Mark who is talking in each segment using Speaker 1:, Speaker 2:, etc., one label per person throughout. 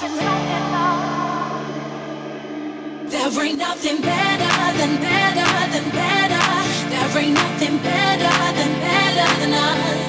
Speaker 1: There ain't nothing better than better than better. There ain't nothing better than better than us.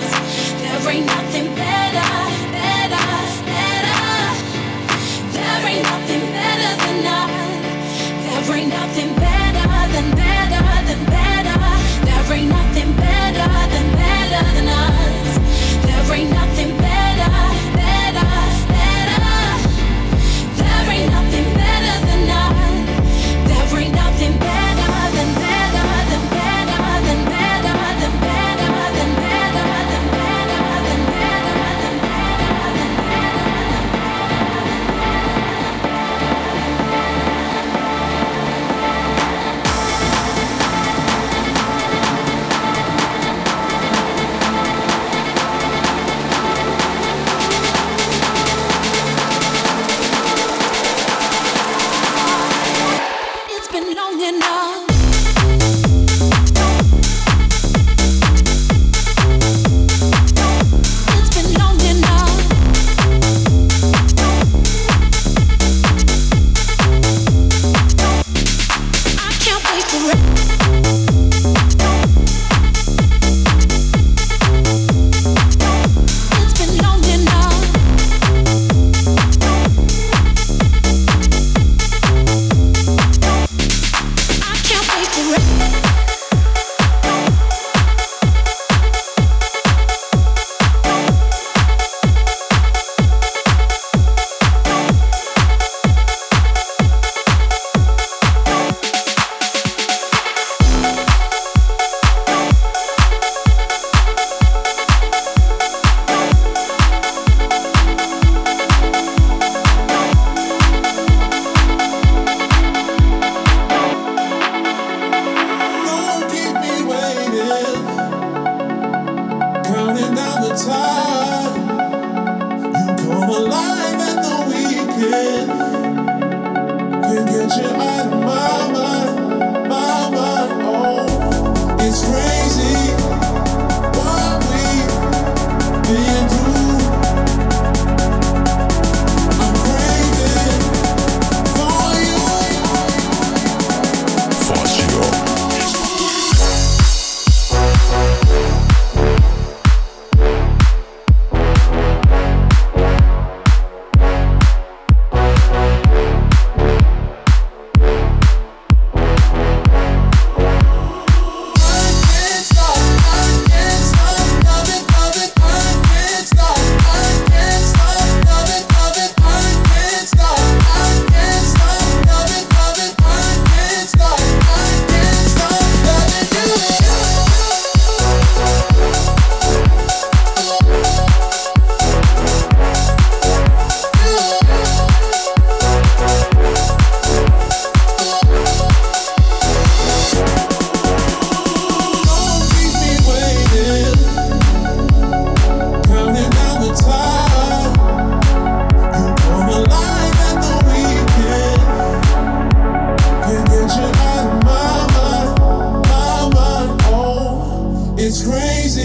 Speaker 2: it's crazy.